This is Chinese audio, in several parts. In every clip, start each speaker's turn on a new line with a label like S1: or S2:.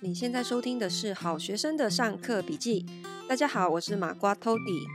S1: 你现在收听的是好学生的上课笔记。大家好，我是马瓜 Tody。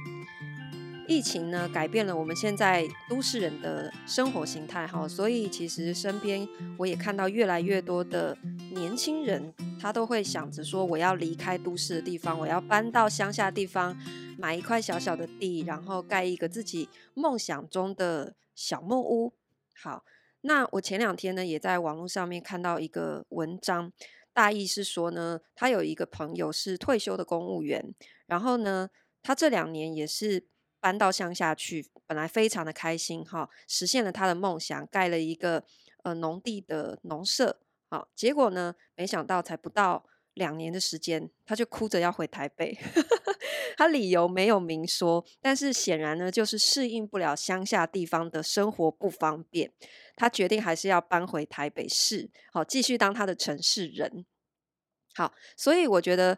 S1: 疫情呢，改变了我们现在都市人的生活形态，哈，所以其实身边我也看到越来越多的年轻人，他都会想着说，我要离开都市的地方，我要搬到乡下地方，买一块小小的地，然后盖一个自己梦想中的小木屋。好，那我前两天呢，也在网络上面看到一个文章。大意是说呢，他有一个朋友是退休的公务员，然后呢，他这两年也是搬到乡下去，本来非常的开心哈，实现了他的梦想，盖了一个呃农地的农舍，好，结果呢，没想到才不到两年的时间，他就哭着要回台北，他理由没有明说，但是显然呢，就是适应不了乡下地方的生活不方便。他决定还是要搬回台北市，好，继续当他的城市人。好，所以我觉得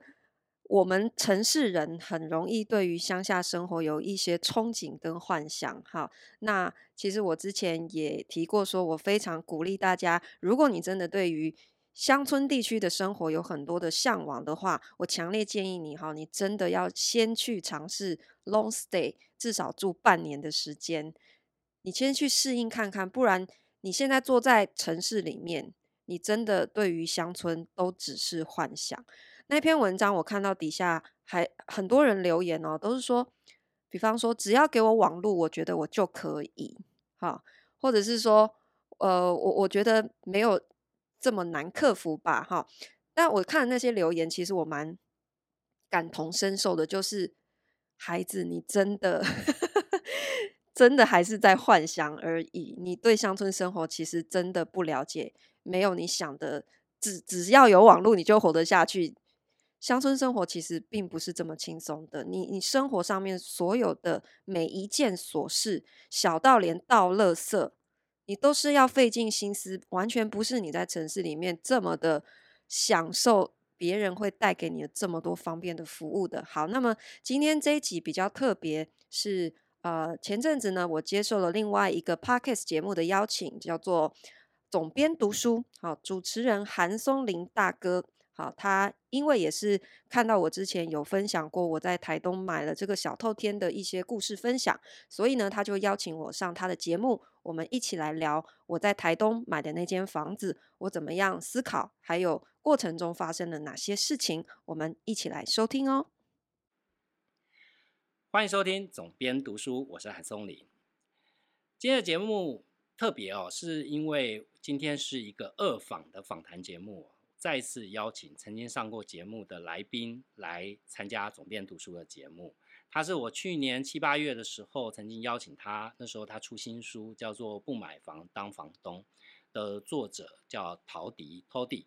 S1: 我们城市人很容易对于乡下生活有一些憧憬跟幻想。好，那其实我之前也提过，说我非常鼓励大家，如果你真的对于乡村地区的生活有很多的向往的话，我强烈建议你哈，你真的要先去尝试 long stay，至少住半年的时间，你先去适应看看，不然。你现在坐在城市里面，你真的对于乡村都只是幻想。那篇文章我看到底下还很多人留言哦，都是说，比方说只要给我网路，我觉得我就可以，哈，或者是说，呃，我我觉得没有这么难克服吧，哈。但我看那些留言，其实我蛮感同身受的，就是孩子，你真的。真的还是在幻想而已。你对乡村生活其实真的不了解，没有你想的，只只要有网络你就活得下去。乡村生活其实并不是这么轻松的。你你生活上面所有的每一件琐事，小到连倒垃圾，你都是要费尽心思，完全不是你在城市里面这么的享受，别人会带给你的这么多方便的服务的。好，那么今天这一集比较特别，是。呃，前阵子呢，我接受了另外一个 podcast 节目的邀请，叫做“总编读书”。好，主持人韩松林大哥，好，他因为也是看到我之前有分享过我在台东买了这个小透天的一些故事分享，所以呢，他就邀请我上他的节目，我们一起来聊我在台东买的那间房子，我怎么样思考，还有过程中发生了哪些事情，我们一起来收听哦。
S2: 欢迎收听总编读书，我是韩松林。今天的节目特别哦，是因为今天是一个二访的访谈节目，再次邀请曾经上过节目的来宾来参加总编读书的节目。他是我去年七八月的时候曾经邀请他，那时候他出新书叫做《不买房当房东》的作者叫陶迪 （Toddy）。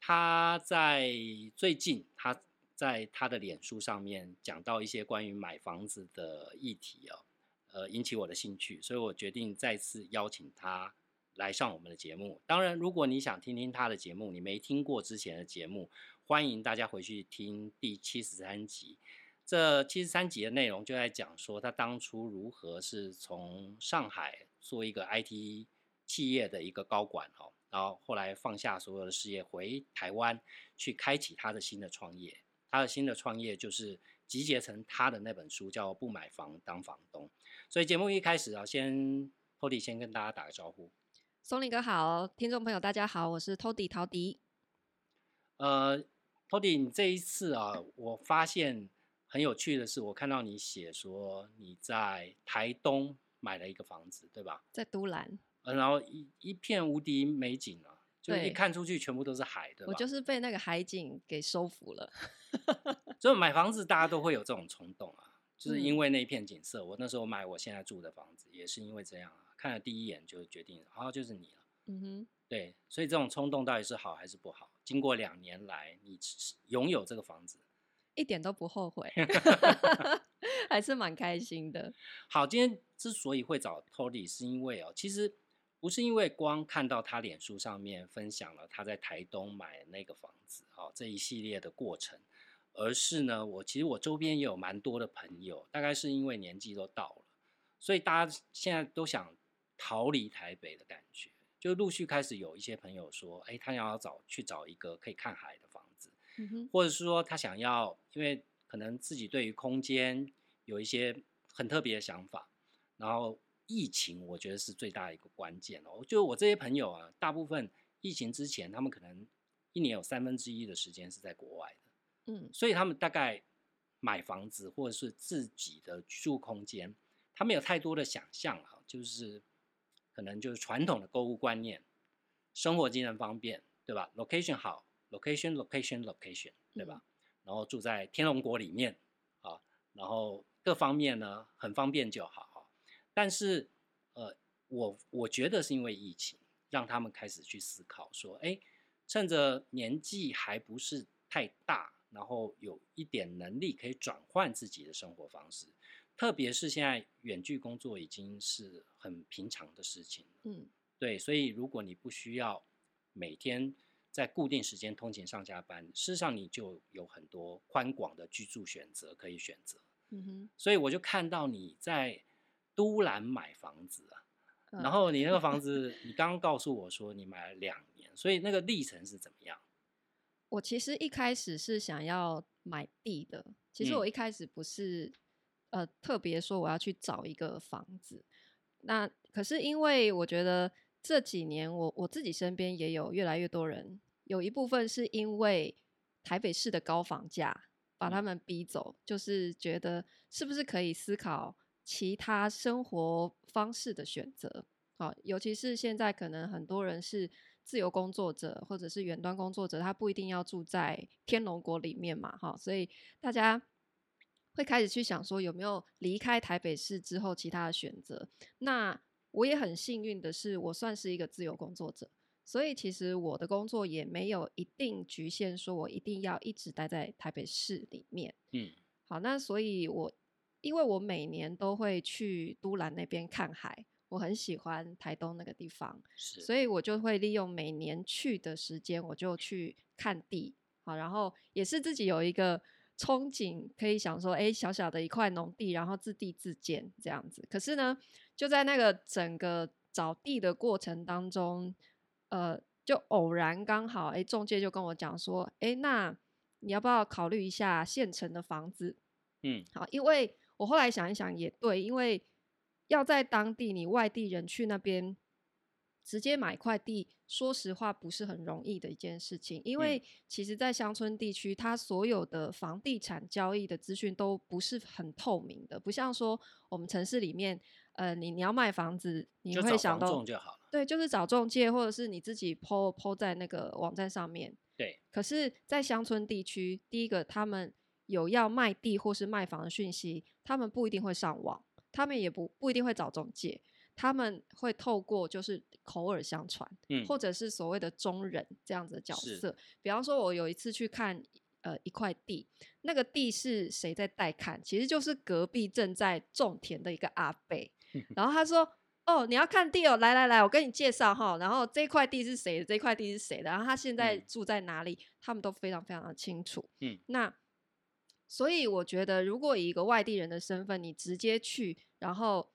S2: 他在最近他。在他的脸书上面讲到一些关于买房子的议题哦，呃，引起我的兴趣，所以我决定再次邀请他来上我们的节目。当然，如果你想听听他的节目，你没听过之前的节目，欢迎大家回去听第七十三集。这七十三集的内容就在讲说他当初如何是从上海做一个 IT 企业的一个高管哦，然后后来放下所有的事业回台湾去开启他的新的创业。他的新的创业就是集结成他的那本书，叫《不买房当房东》。所以节目一开始啊，先 Tody 先跟大家打个招呼。
S1: 松林哥好，听众朋友大家好，我是陶迪。
S2: 呃，Tody，你这一次啊，我发现很有趣的是，我看到你写说你在台东买了一个房子，对吧？
S1: 在都兰。
S2: 呃，然后一一片无敌美景啊。就一看出去全部都是海对吧，我
S1: 就是被那个海景给收服了。
S2: 所以买房子大家都会有这种冲动啊，就是因为那一片景色。我那时候买我现在住的房子也是因为这样啊，看了第一眼就决定，好，就是你了。嗯哼，对，所以这种冲动到底是好还是不好？经过两年来，你拥有这个房子，
S1: 一点都不后悔，还是蛮开心的。
S2: 好，今天之所以会找 Tody，是因为哦，其实。不是因为光看到他脸书上面分享了他在台东买那个房子，哦，这一系列的过程，而是呢，我其实我周边也有蛮多的朋友，大概是因为年纪都到了，所以大家现在都想逃离台北的感觉，就陆续开始有一些朋友说，哎，他想要找去找一个可以看海的房子，或者是说他想要，因为可能自己对于空间有一些很特别的想法，然后疫情我觉得是最大的一个关键哦。就我这些朋友啊，大部分疫情之前，他们可能一年有三分之一的时间是在国外的，
S1: 嗯，
S2: 所以他们大概买房子或者是自己的居住空间，他们有太多的想象啊，就是可能就是传统的购物观念，生活机能方便，对吧？location 好。location location location，对吧？嗯、然后住在天龙国里面啊，然后各方面呢很方便就好。但是呃，我我觉得是因为疫情，让他们开始去思考说，哎，趁着年纪还不是太大，然后有一点能力可以转换自己的生活方式，特别是现在远距工作已经是很平常的事情。
S1: 嗯，
S2: 对，所以如果你不需要每天。在固定时间通勤上下班，事实上你就有很多宽广的居住选择可以选择。
S1: 嗯哼，
S2: 所以我就看到你在都兰买房子啊，
S1: 嗯、
S2: 然后你那个房子，你刚刚告诉我说你买了两年，所以那个历程是怎么样？
S1: 我其实一开始是想要买地的，其实我一开始不是、嗯、呃特别说我要去找一个房子，那可是因为我觉得这几年我我自己身边也有越来越多人。有一部分是因为台北市的高房价把他们逼走，就是觉得是不是可以思考其他生活方式的选择。好，尤其是现在可能很多人是自由工作者或者是远端工作者，他不一定要住在天龙国里面嘛，哈，所以大家会开始去想说有没有离开台北市之后其他的选择。那我也很幸运的是，我算是一个自由工作者。所以其实我的工作也没有一定局限，说我一定要一直待在台北市里面。
S2: 嗯，
S1: 好，那所以我因为我每年都会去都兰那边看海，我很喜欢台东那个地方，
S2: 是，
S1: 所以我就会利用每年去的时间，我就去看地。好，然后也是自己有一个憧憬，可以想说，哎，小小的一块农地，然后自地自建这样子。可是呢，就在那个整个找地的过程当中。呃，就偶然刚好，哎，中介就跟我讲说，哎，那你要不要考虑一下现成的房子？
S2: 嗯，
S1: 好，因为我后来想一想也对，因为要在当地，你外地人去那边直接买块地，说实话不是很容易的一件事情，因为其实，在乡村地区，它所有的房地产交易的资讯都不是很透明的，不像说我们城市里面。呃，你你要卖房子，你会想到对，就是找中介，或者是你自己 po po 在那个网站上面。
S2: 对。
S1: 可是，在乡村地区，第一个他们有要卖地或是卖房的讯息，他们不一定会上网，他们也不不一定会找中介，他们会透过就是口耳相传，
S2: 嗯，
S1: 或者是所谓的中人这样子的角色。比方说，我有一次去看。呃，一块地，那个地是谁在带看？其实就是隔壁正在种田的一个阿伯。然后他说：“哦，你要看地哦，来来来，我跟你介绍哈。然后这块地是谁的？这块地是谁的？然后他现在住在哪里？嗯、他们都非常非常的清楚。
S2: 嗯，
S1: 那所以我觉得，如果以一个外地人的身份，你直接去，然后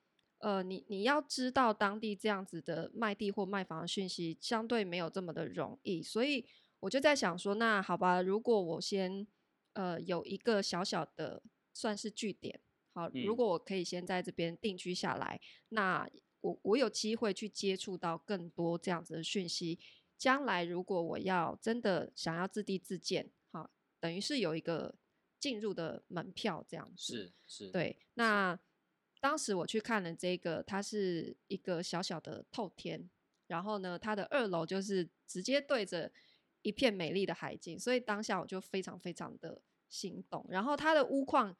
S1: 呃，你你要知道当地这样子的卖地或卖房的讯息，相对没有这么的容易，所以。我就在想说，那好吧，如果我先呃有一个小小的算是据点，好，如果我可以先在这边定居下来，嗯、那我我有机会去接触到更多这样子的讯息。将来如果我要真的想要自地自建，好，等于是有一个进入的门票这样子。
S2: 是是，
S1: 对。那当时我去看了这个，它是一个小小的透天，然后呢，它的二楼就是直接对着。一片美丽的海景，所以当下我就非常非常的心动。然后它的屋况，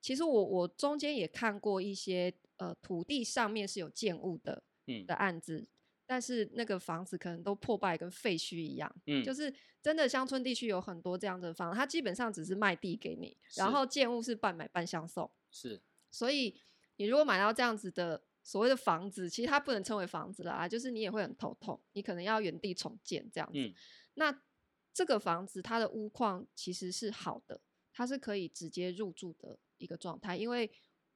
S1: 其实我我中间也看过一些呃土地上面是有建物的，
S2: 嗯。
S1: 的案子，但是那个房子可能都破败跟废墟一样，
S2: 嗯，
S1: 就。是真的乡村地区有很多这样的房子，它基本上只是卖地给你，然后建物是半买半相送，
S2: 是，
S1: 所以你如果买到这样子的所谓的房子，其实它不能称为房子啦，就是你也会很头痛，你可能要原地重建这样子。
S2: 嗯
S1: 那这个房子它的屋况其实是好的，它是可以直接入住的一个状态，因为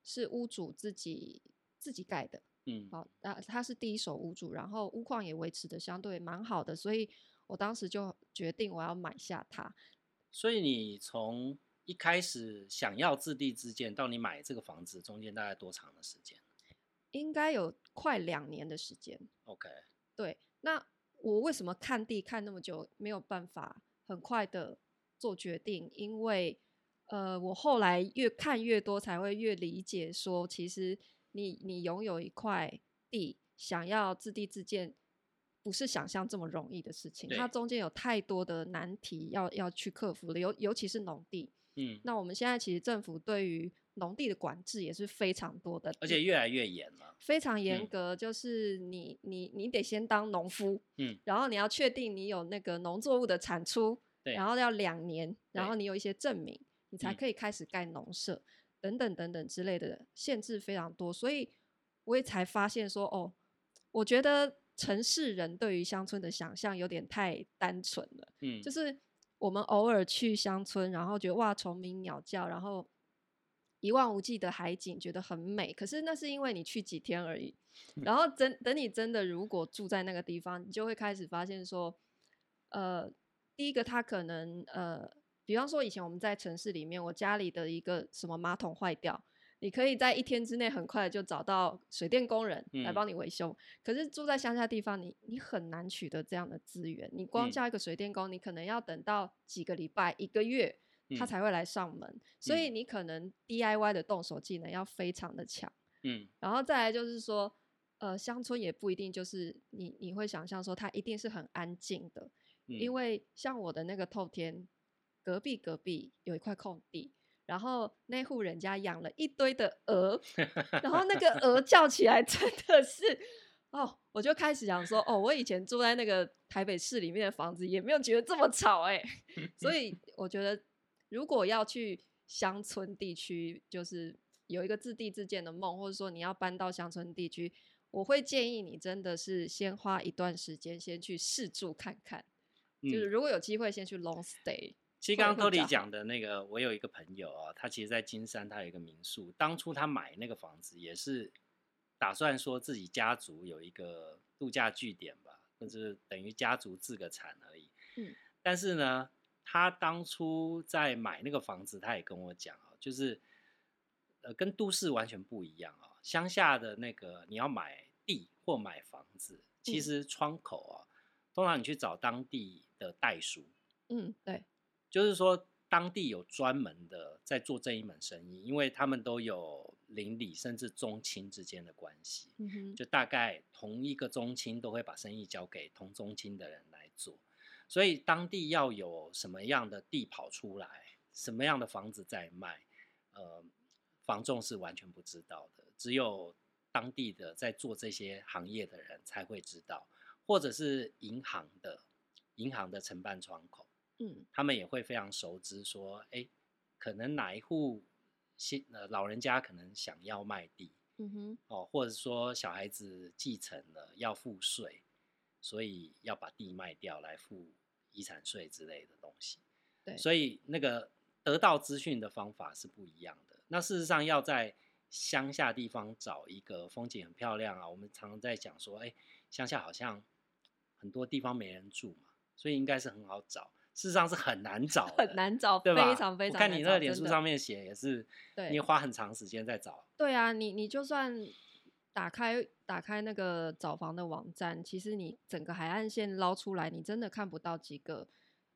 S1: 是屋主自己自己盖的，
S2: 嗯，
S1: 好，那他是第一手屋主，然后屋况也维持的相对蛮好的，所以我当时就决定我要买下它。
S2: 所以你从一开始想要自地自建到你买这个房子，中间大概多长的时间？
S1: 应该有快两年的时间。
S2: OK，
S1: 对。那我为什么看地看那么久，没有办法很快的做决定？因为呃，我后来越看越多，才会越理解说，其实你你拥有一块地，想要自地自建，不是想象这么容易的事情。它中间有太多的难题要要去克服了，尤尤其是农地。嗯，那我们现在其实政府对于农地的管制也是非常多的，
S2: 而且越来越严了，
S1: 非常严格。就是你你你得先当农夫，嗯，然后你要确定你有那个农作物的产出，对，然后要两年，然后你有一些证明。你才可以开始盖农舍，嗯，等等等等之类的限制非常多，所以我也才发现说，哦，我觉得城市人对于乡村的想象有点太单纯了。嗯，就是我们偶尔去乡村，然后觉得哇，虫鸣鸟叫，然后一望无际的海景，觉得很美。可是那是因为你去几天而已，然后真等你真的如果住在那个地方，你就会开始发现说，呃，第一个它可能呃。比方说，以前我们在城市里面，我家里的一个什么马桶坏掉，你可以在一天之内很快就找到水电工人来帮你维修。嗯。可是住在乡下地方，你你很难取得这样的资源。你光叫一个水电工，你可能要等到几个礼拜、一个月，他才会来上门。所以你可能 DIY 的动手技能要非常的强。嗯，然后再来就是说，呃，乡村也不一定就是你你会想象说它一定是很安静的，因为像我的那个透天。隔壁隔壁有一块空地，然后那户人家养了一堆的鹅，然后那个鹅叫起来 真的是哦，我就开始想说哦，我以前住在那个台北市里面的房子也没有觉得这么吵哎，所以我觉得如果要去乡村地区，就是有一个自地自建的梦，或者说你要搬到乡村地区，我会建议你真的是先花一段时间先去试住看看，就是如果有机会先去 long stay。
S2: 其实刚刚 Tody 讲的那个，我有一个朋友啊，他其实，在金山，他有一个民宿。当初他买那个房子，也是打算说自己家族有一个度假据点吧，就是等于家族自个产而已。嗯。但是呢，他当初在买那个房子，他也跟我讲啊，就是呃，跟都市完全不一样啊。乡下的那个，你要买地或买房子，其实窗口啊，通常你去找当地的代书。
S1: 嗯，对。
S2: 就是说，当地有专门的在做这一门生意，因为他们都有邻里甚至宗亲之间的关系，嗯，就大概同一个宗亲都会把生意交给同宗亲的人来做，所以当地要有什么样的地跑出来，什么样的房子在卖，呃，房仲是完全不知道的，只有当地的在做这些行业的人才会知道，或者是银行的银行的承办窗口。嗯，他们也会非常熟知，说，哎、欸，可能哪一户新呃老人家可能想要卖地，嗯哼，哦，或者说小孩子继承了要付税，所以要把地卖掉来付遗产税之类的东西。对，所以那个得到资讯的方法是不一样的。那事实上要在乡下地方找一个风景很漂亮啊，我们常常在讲说，哎、欸，乡下好像很多地方没人住嘛，所以应该是很好找。事实上是很难找，
S1: 很难找，对吧？非常非常。我
S2: 看你那个脸书上面写也是，你花很长时间在找。
S1: 对啊，你你就算打开打开那个找房的网站，其实你整个海岸线捞出来，你真的看不到几个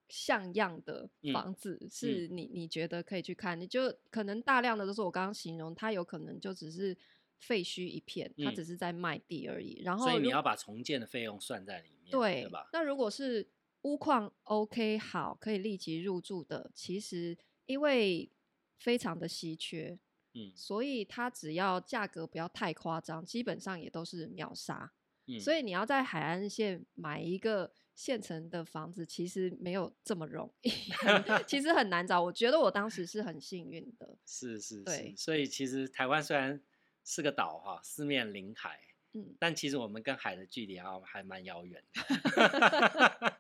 S1: 像样的房子，嗯、是你你觉得可以去看。你就可能大量的都是我刚刚形容，它有可能就只是废墟一片，它只是在卖地而已。然后，
S2: 所以你要把重建的费用算在里面，
S1: 对，
S2: 对吧？
S1: 那如果是屋况 OK 好，可以立即入住的，其实因为非常的稀缺，嗯，所以它只要价格不要太夸张，基本上也都是秒杀。嗯，所以你要在海岸线买一个现成的房子，其实没有这么容易，其实很难找。我觉得我当时是很幸运的，
S2: 是是是，对，所以其实台湾虽然是个岛哈，四面临海。嗯，但其实我们跟海的距离啊还蛮遥远的。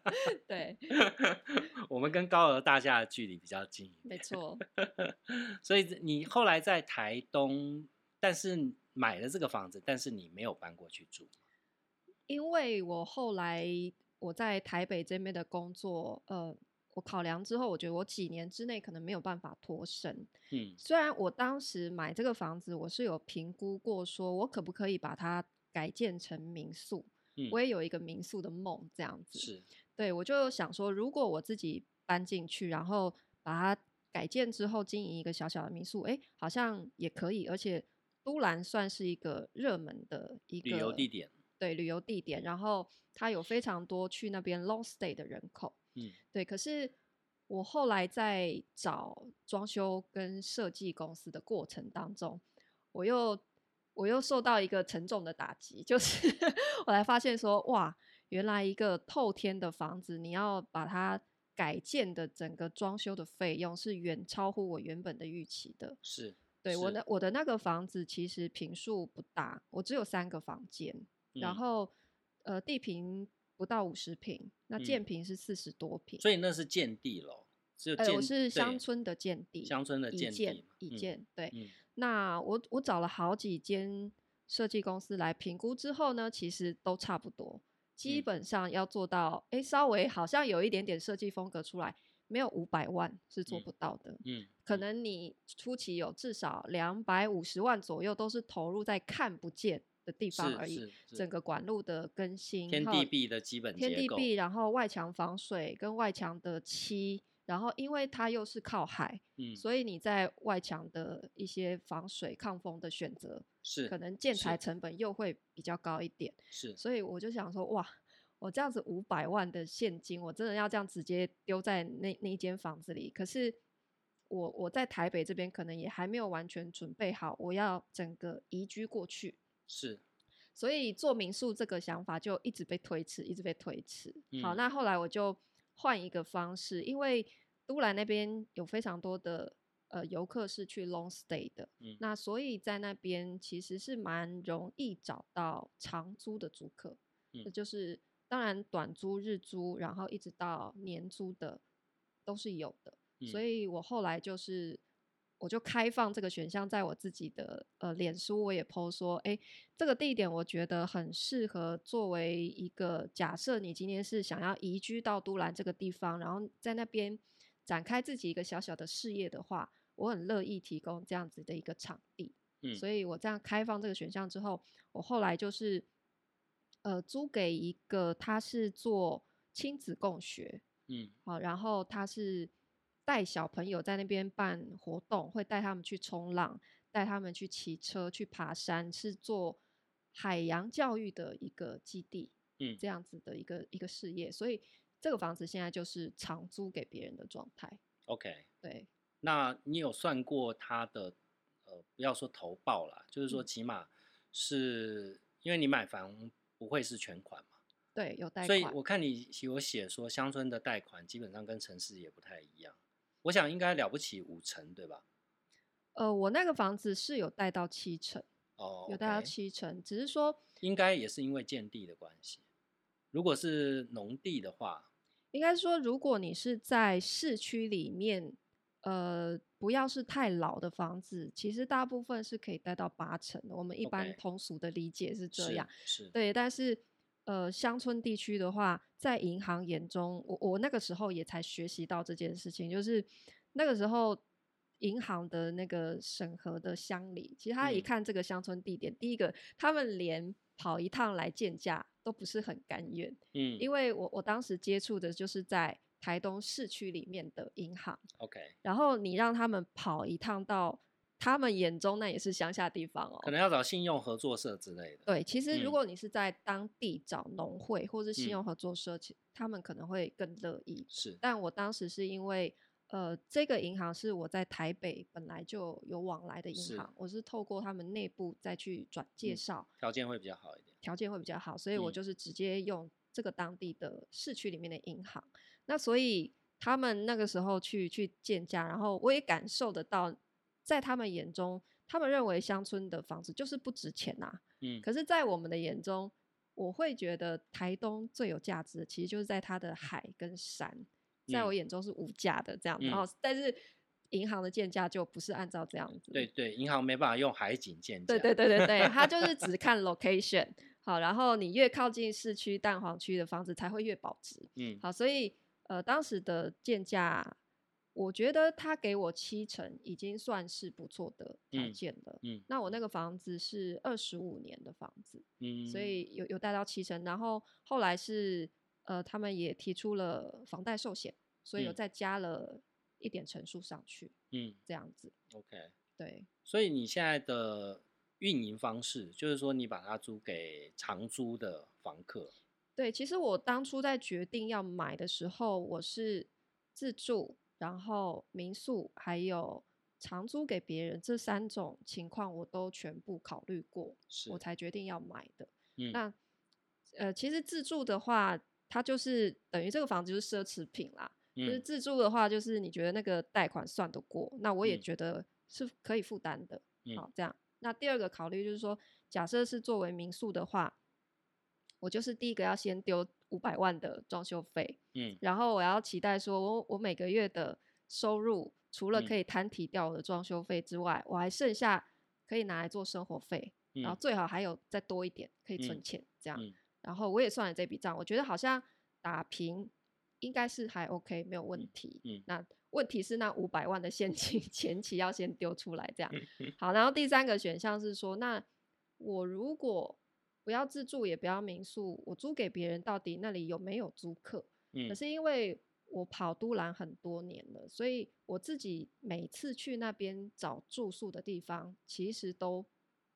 S1: 对，
S2: 我们跟高楼大厦的距离比较近。
S1: 没错。
S2: 所以你后来在台东，但是买了这个房子，但是你没有搬过去住。
S1: 因为我后来我在台北这边的工作，呃，我考量之后，我觉得我几年之内可能没有办法脱身。
S2: 嗯，
S1: 虽然我当时买这个房子，我是有评估过，说我可不可以把它改建成民宿。嗯，我也有一个民宿的梦，这样子。
S2: 是，
S1: 对，我就想说，如果我自己搬进去，然后把它改建之后经营一个小小的民宿，哎，好像也可以。而且都兰算是一个热门的一个
S2: 旅游地点，
S1: 对，旅游地点。然后它有非常多去那边 long stay 的人口。
S2: 嗯，
S1: 对。可是我后来在找装修跟设计公司的过程当中，我又我又受到一个沉重的打击，就是 我才发现说，哇，原来一个透天的房子，你要把它改建的整个装修的费用是远超乎我原本的预期的。
S2: 是，
S1: 对，
S2: 是
S1: 我的我的那个房子其实坪数不大，我只有三个房间，嗯、然后呃地坪。不到五十平，那建坪是四十多平，
S2: 嗯，所以那是建地咯。只有建，
S1: 呃，我是乡村的建地，
S2: 乡村的建地，
S1: 一建，嗯，对。
S2: 嗯，
S1: 那我我找了好几间设计公司来评估之后呢，其实都差不多，基本上要做到，哎，嗯，稍微好像有一点点设计风格出来，没有五百万是做不到的。
S2: 嗯，嗯，
S1: 可能你初期有至少两百五十万左右，都是投入在看不见的地方而已，整个管路的更新，
S2: 天地壁的基本，
S1: 天地壁，然后外墙防水跟外墙的漆，然后因为它又是靠海，嗯，所以你在外墙的一些防水抗风的选择
S2: 是
S1: 可能建材成本又会比较高一点，
S2: 是，
S1: 所以我就想说，哇，我这样子五百万的现金，我真的要这样直接丢在那那一间房子里，可是我我在台北这边可能也还没有完全准备好，我要整个移居过去。
S2: 是，
S1: 所以做民宿这个想法就一直被推迟，一直被推迟。
S2: 嗯。
S1: 好，那后来我就换一个方式，因为都兰那边有非常多的呃游客是去 long stay 的，
S2: 嗯，
S1: 那所以在那边其实是蛮容易找到长租的租客，
S2: 嗯，
S1: 就是当然短租、日租，然后一直到年租的都是有的。
S2: 嗯。
S1: 所以我后来就是。我就开放这个选项，在我自己的呃脸书，我也 po 说，哎，这个地点我觉得很适合作为一个假设，你今天是想要移居到都兰这个地方，然后在那边展开自己一个小小的事业的话，我很乐意提供这样子的一个场地。
S2: 嗯，
S1: 所以我这样开放这个选项之后，我后来就是呃租给一个他是做亲子共学，
S2: 嗯，
S1: 好，然后他是。带小朋友在那边办活动，会带他们去冲浪，带他们去骑车、去爬山，是做海洋教育的一个基地，
S2: 嗯，这
S1: 样子的一个一个事业。所以这个房子现在就是长租给别人的状态。
S2: OK，
S1: 对。
S2: 那你有算过他的呃，不要说投报啦，就是说起码是、嗯、因为你买房不会是全款嘛？
S1: 对，有贷款。
S2: 所以我看你有写说乡村的贷款基本上跟城市也不太一样。我想应该了不起五成，对吧？
S1: 呃，我那个房子是有贷到七成，
S2: 哦，
S1: 有贷到七成，只是说
S2: 应该也是因为建地的关系。如果是农地的话，
S1: 应该说如果你是在市区里面，呃，不要是太老的房子，其实大部分是可以贷到八成的。我们一般通俗的理解是这
S2: 样是
S1: 对，但是。呃，乡村地区的话，在银行眼中，我我那个时候也才学习到这件事情，就是那个时候银行的那个审核的乡里，其实他一看这个乡村地点，嗯，第一个他们连跑一趟来见价都不是很甘愿，
S2: 嗯，
S1: 因为我我当时接触的就是在台东市区里面的银行
S2: ，OK，
S1: 然后你让他们跑一趟到。他们眼中那也是乡下地方哦，
S2: 可能要找信用合作社之类的。
S1: 对，其实如果你是在当地找农会或是信用合作社，其、嗯、他们可能会更乐意。
S2: 是，
S1: 但我当时是因为，呃，这个银行是我在台北本来就有往来的银行，是我是透过他们内部再去转介绍，
S2: 条、嗯、件会比较好一点。
S1: 条件会比较好，所以我就是直接用这个当地的市区里面的银行。嗯、那所以他们那个时候去去见家，然后我也感受得到。在他们眼中，他们认为乡村的房子就是不值钱呐、啊。
S2: 嗯，
S1: 可是，在我们的眼中，我会觉得台东最有价值的，其实就是在它的海跟山，在我眼中是无价的这样子。然后、嗯，但是银行的建价就不是按照这样子。
S2: 对对，银行没办法用海景建价。
S1: 对对对对对，它就是只 看 location。好，然后你越靠近市区、蛋黄区的房子才会越保值。
S2: 嗯，
S1: 好，所以。呃，当时的建价，我觉得他给我七成，已经算是不错的条件了。
S2: 嗯，嗯，
S1: 那我那个房子是二十五年的房子，
S2: 嗯，
S1: 所以有有贷到七成，然后后来是呃，他们也提出了房贷寿险，所以有再加了一点成数上去，嗯，这样子。
S2: OK，
S1: 对，
S2: 所以你现在的运营方式，就是说你把它租给长租的房客。
S1: 对，其实我当初在决定要买的时候，我是自住，然后民宿还有长租给别人这三种情况，我都全部考虑过，我才决定要买的。嗯、那呃，其实自住的话，它就是等于这个房子就是奢侈品啦。嗯、就是自住的话，就是你觉得那个贷款算得过，那我也觉得是可以负担的。嗯、好，这样。那第二个考虑就是说，假设是作为民宿的话。我就是第一个要先丢五百万的装修费，嗯，然后我要期待说我，我我每个月的收入除了可以摊提掉我的装修费之外，嗯，我还剩下可以拿来做生活费，嗯，然后最好还有再多一点可以存钱，嗯，这样，嗯，然后我也算了这笔账，我觉得好像打平应该是还 OK，没有问题，嗯，那问题是那五百万的现金 前期要先丢出来，这样，好，然后第三个选项是说，那我如果不要自住，也不要民宿，我租给别人，到底那里有没有租客？嗯，可是因为我跑都兰很多年了，所以我自己每次去那边找住宿的地方，其实都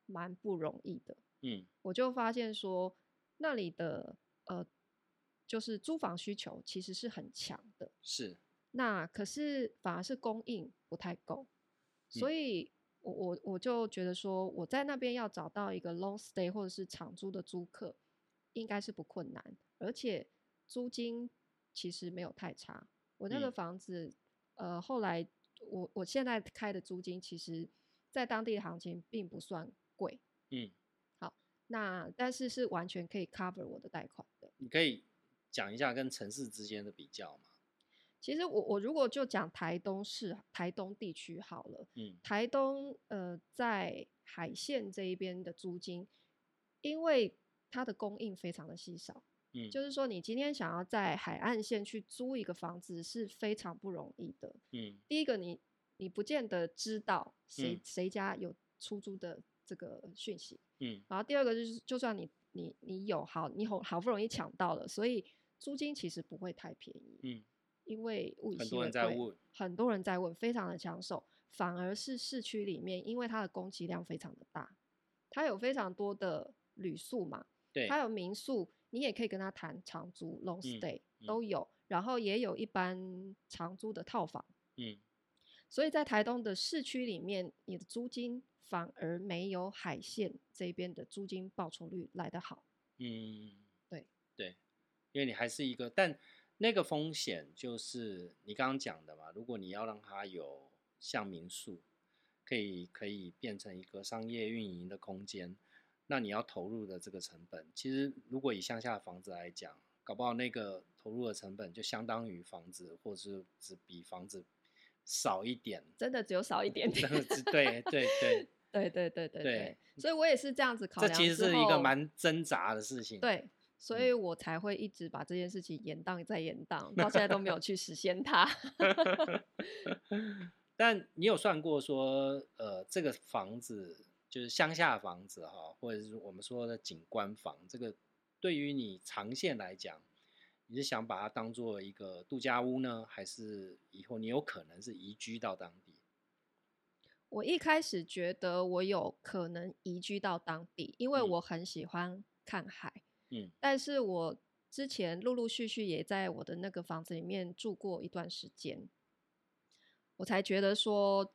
S1: 蛮不容易的。嗯，我就发现说，那里的呃，就是租房需求其实是很强的。
S2: 是，
S1: 那可是反而是供应不太够，所以。我我我就觉得说，我在那边要找到一个 long stay 或者是长租的租客，应该是不困难，而且租金其实没有太差。我那个房子，嗯、呃，后来我我现在开的租金，其实在当地的行情并不算贵。嗯，好，那但是是完全可以 cover 我的贷款的。
S2: 你可以讲一下跟城市之间的比较吗？
S1: 其实我我如果就讲台东市台东地区好了，嗯，台东呃在海线这一边的租金，因为它的供应非常的稀少，嗯，就是说你今天想要在海岸线去租一个房子是非常不容易的，嗯，第一个你你不见得知道谁、嗯、谁家有出租的这个讯息，嗯，然后第二个就是就算你你你有好你好好不容易抢到了，所以租金其实不会太便宜，嗯。因为物以稀为贵，很多人在问，非常的抢手。反而是市区里面，因为它的供给量非常的大，它有非常多的旅宿嘛，对，它有民宿，你也可以跟他谈长租 （long stay）、嗯、都有，然后也有一般长租的套房。嗯，所以在台东的市区里面，你的租金反而没有海线这边的租金报酬率来得好。嗯，对
S2: 对，因为你还是一个但。那个风险就是你刚刚讲的嘛，如果你要让它有像民宿，可以可以变成一个商业运营的空间，那你要投入的这个成本，其实如果以乡下的房子来讲，搞不好那个投入的成本就相当于房子，或是只比房子少一点，
S1: 真的只有少一点点，
S2: 对对对 对
S1: 对对对对对，所以我也是这样子考量。
S2: 这其实是一个蛮挣扎的事情，
S1: 对。所以我才会一直把这件事情延宕再延宕，到现在都没有去实现它。
S2: 但你有算过说，呃，这个房子就是乡下房子哈，或者是我们说的景观房，这个对于你长线来讲，你是想把它当做一个度假屋呢，还是以后你有可能是移居到当地？
S1: 我一开始觉得我有可能移居到当地，因为我很喜欢看海。嗯，但是我之前陆陆续续也在我的那个房子里面住过一段时间，我才觉得说，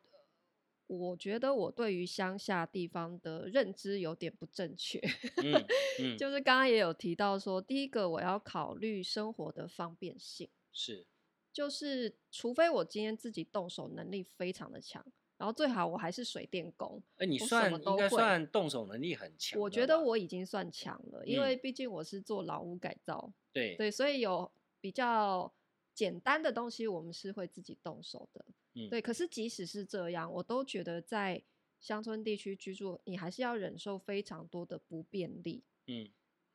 S1: 我觉得我对于乡下地方的认知有点不正确。嗯嗯、就是刚刚也有提到说，第一个我要考虑生活的方便性，
S2: 是，
S1: 就是除非我今天自己动手能力非常的强。然后最好我还是水电工，
S2: 哎，你算应该算动手能力很强。
S1: 我觉得我已经算强了，因为毕竟我是做老屋改造，
S2: 对
S1: 对，所以有比较简单的东西我们是会自己动手的，嗯，对。可是即使是这样，我都觉得在乡村地区居住，你还是要忍受非常多的不便利，嗯，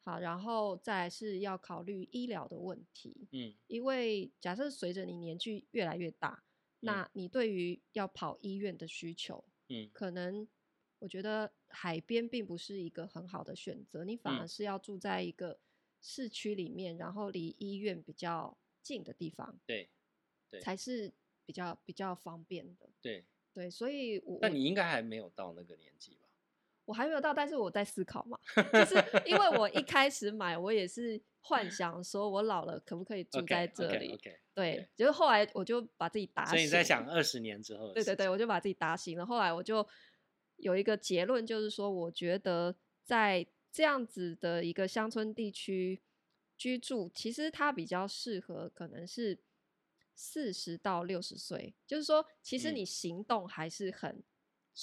S1: 好，然后再来是要考虑医疗的问题。
S2: 嗯，
S1: 因为假设随着你年纪越来越大，嗯、那你对于要跑医院的需求，嗯，可能我觉得海边并不是一个很好的选择，你反而是要住在一个市区里面，嗯、然后离医院比较近的地方，
S2: 对，对，
S1: 才是比较比较方便的。
S2: 对，
S1: 对，所以我，
S2: 那你应该还没有到那个年纪吧？
S1: 我还没有到，但是我在思考嘛，就是因为我一开始买，我也是幻想说，我老了可不可以住在这里
S2: ？Okay, okay, okay,
S1: 对，就是后来我就把自己打醒。
S2: 所以你在想二十年之后？
S1: 对对对，我就把自己打醒了。后来我就有一个结论，就是说，我觉得在这样子的一个乡村地区居住，其实它比较适合，可能是四十到六十岁，就是说，其实你行动还是很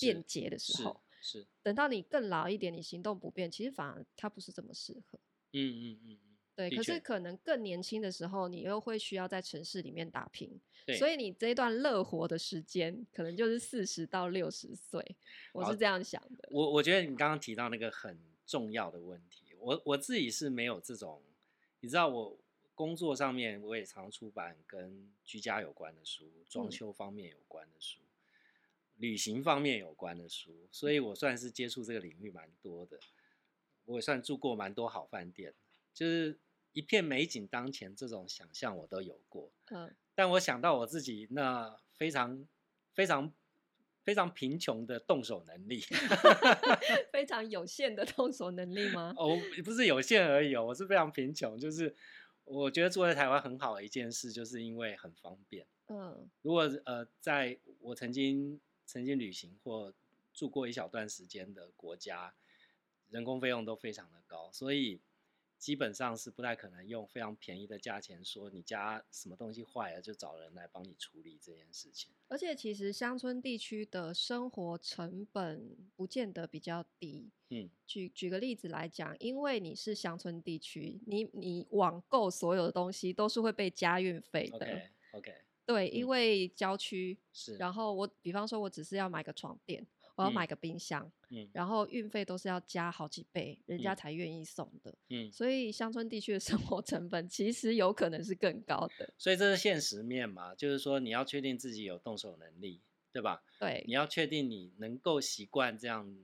S1: 便捷的时候。
S2: 是，
S1: 等到你更老一点，你行动不便，其实反而它不是这么适合。
S2: 嗯嗯嗯嗯，
S1: 对。可是可能更年轻的时候，你又会需要在城市里面打拼，所以你这一段乐活的时间，可能就是四十到六十岁。我是这样想的。
S2: 我我觉得你刚刚提到那个很重要的问题，我我自己是没有这种，你知道，我工作上面我也常出版跟居家有关的书，装修方面有关的书。嗯旅行方面有关的书，所以我算是接触这个领域蛮多的。我也算住过蛮多好饭店，就是一片美景当前这种想象我都有过。嗯，但我想到我自己那非常非常非常贫穷的动手能力，
S1: 非常有限的动手能力吗？
S2: 哦，不是有限而已哦，我是非常贫穷。就是我觉得住在台湾很好的一件事，就是因为很方便。嗯，如果呃，在我曾经。曾经旅行或住过一小段时间的国家，人工费用都非常的高，所以基本上是不太可能用非常便宜的价钱说你家什么东西坏了就找人来帮你处理这件事情。
S1: 而且其实乡村地区的生活成本不见得比较低。嗯，举举个例子来讲，因为你是乡村地区，你你网购所有的东西都是会被加运费的。
S2: OK OK。
S1: 对，因为郊区、嗯、
S2: 是，
S1: 然后我比方说，我只是要买个床垫，我要买个冰箱，嗯，然后运费都是要加好几倍，人家才愿意送的，嗯，所以乡村地区的生活成本其实有可能是更高的，
S2: 所以这是现实面嘛，就是说你要确定自己有动手能力，对吧？
S1: 对，
S2: 你要确定你能够习惯这样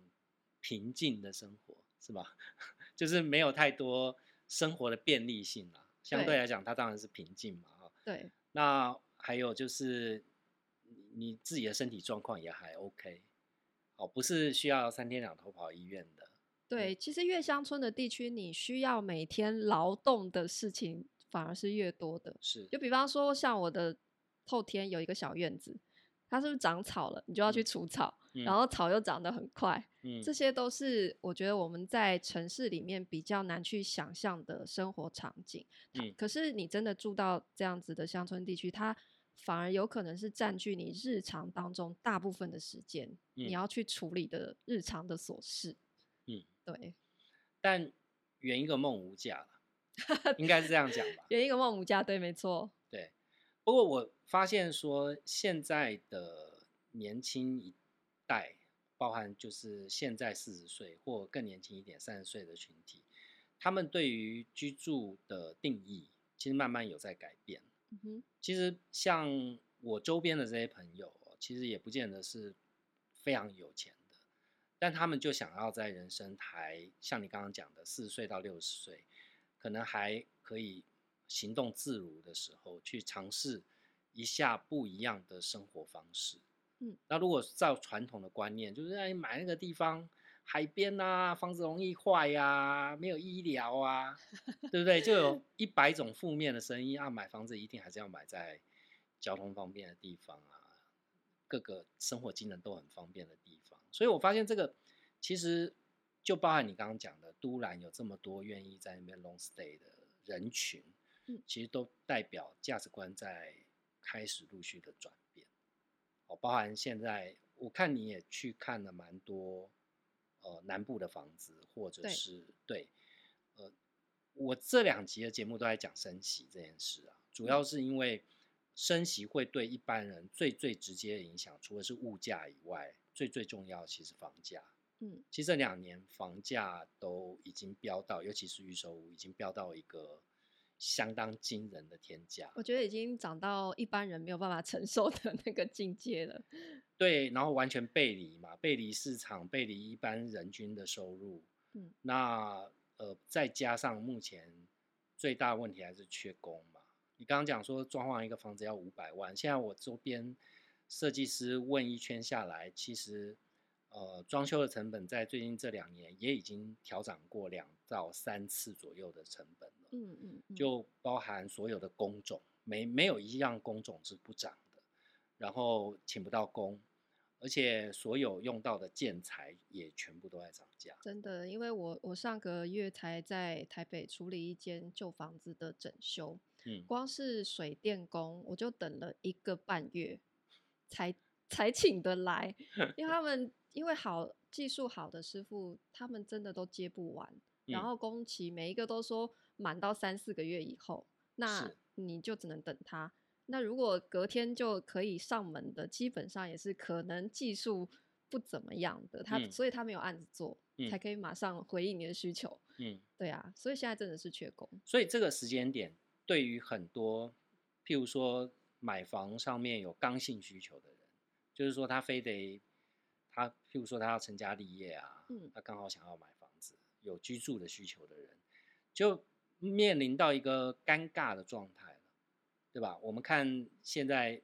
S2: 平静的生活，是吧？就是没有太多生活的便利性啦，相对来讲，它当然是平静嘛，哈，
S1: 对，
S2: 那。还有就是，你自己的身体状况也还 OK，哦，不是需要三天两头跑医院的。
S1: 对，其实越乡村的地区，你需要每天劳动的事情反而是越多的。
S2: 是，
S1: 就比方说，像我的后天有一个小院子，它是不是长草了？你就要去除草，嗯、然后草又长得很快。嗯，这些都是我觉得我们在城市里面比较难去想象的生活场景。嗯，可是你真的住到这样子的乡村地区，它反而有可能是占据你日常当中大部分的时间，嗯，你要去处理的日常的琐事。嗯，对。
S2: 但圆一个梦无价了，应该是这样讲吧？
S1: 圆一个梦无价，对，没错。
S2: 对。不过我发现说，现在的年轻一代，包含就是现在四十岁或更年轻一点三十岁的群体，他们对于居住的定义，其实慢慢有在改变。其实像我周边的这些朋友，其实也不见得是非常有钱的，但他们就想要在人生还像你刚刚讲的四十岁到六十岁，可能还可以行动自如的时候，去尝试一下不一样的生活方式。嗯，那如果照传统的观念，就是让你买那个地方。海边啊，房子容易坏呀、啊，没有医疗啊，对不对？就有 一百种负面的声音啊。买房子一定还是要买在交通方便的地方啊，各个生活机能都很方便的地方。所以我发现这个其实就包含你刚刚讲的，都兰有这么多愿意在那边 long stay 的人群，其实都代表价值观在开始陆续的转变。哦，包含现在我看你也去看了蛮多。呃，南部的房子，或者是对，对，呃，我这两集的节目都在讲升息这件事啊，主要是因为升息会对一般人最最直接的影响，除了是物价以外，最最重要的其实房价。
S1: 嗯，
S2: 其实这两年房价都已经飙到，尤其是预售屋已经飙到一个相当惊人的天价。
S1: 我觉得已经涨到一般人没有办法承受的那个境界了。
S2: 对，然后完全背离嘛，背离市场，背离一般人均的收入。
S1: 嗯，
S2: 那呃，再加上目前最大的问题还是缺工嘛。你刚刚讲说装潢一个房子要五百万，现在我周边设计师问一圈下来，其实呃装修的成本在最近这两年也已经调涨过两到三次左右的成本了。
S1: 嗯嗯，嗯，
S2: 就包含所有的工种，没没有一样工种是不涨的，然后请不到工。而且所有用到的建材也全部都在涨价。
S1: 真的，因为我我上个月才在台北处理一间旧房子的整修，
S2: 嗯，
S1: 光是水电工我就等了一个半月才才请得来，因为他们因为好技术好的师傅，他们真的都接不完，然后工期每一个都说满到三四个月以后，那你就只能等他。那如果隔天就可以上门的，基本上也是可能技术不怎么样的，他、嗯、所以他没有案子做、嗯，才可以马上回应你的需求。
S2: 嗯，
S1: 对啊，所以现在真的是缺工。
S2: 所以这个时间点，对于很多譬如说买房上面有刚性需求的人，就是说他非得他譬如说他要成家立业啊，
S1: 嗯，
S2: 他刚好想要买房子，有居住的需求的人，就面临到一个尴尬的状态。对吧？我们看现在，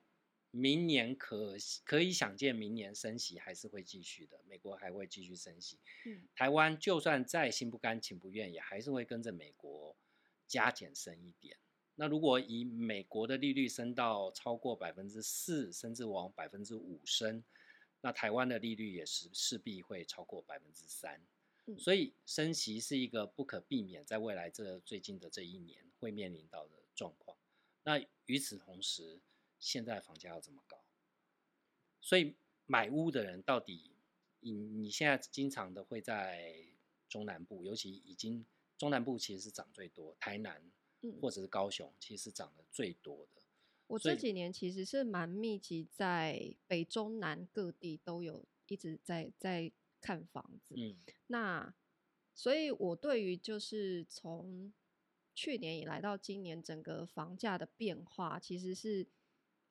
S2: 明年可可以想见，明年升息还是会继续的，美国还会继续升息。
S1: 嗯，
S2: 台湾就算再心不甘情不愿，也还是会跟着美国加减升一点。那如果以美国的利率升到超过百分之四，甚至往百分之五升，那台湾的利率也是势必会超过百分之三。所以升息是一个不可避免，在未来这最近的这一年会面临到的状况。那与此同时，现在房价要这么高，所以买屋的人到底，你你现在经常的会在中南部，尤其已经中南部其实是涨最多，台南或者是高雄，其实是涨得最多的。
S1: 我这几年其实是蛮密集，在北中南各地都有一直在在看房子。
S2: 嗯，
S1: 那所以我对于就是从去年以来到今年，整个房价的变化其实是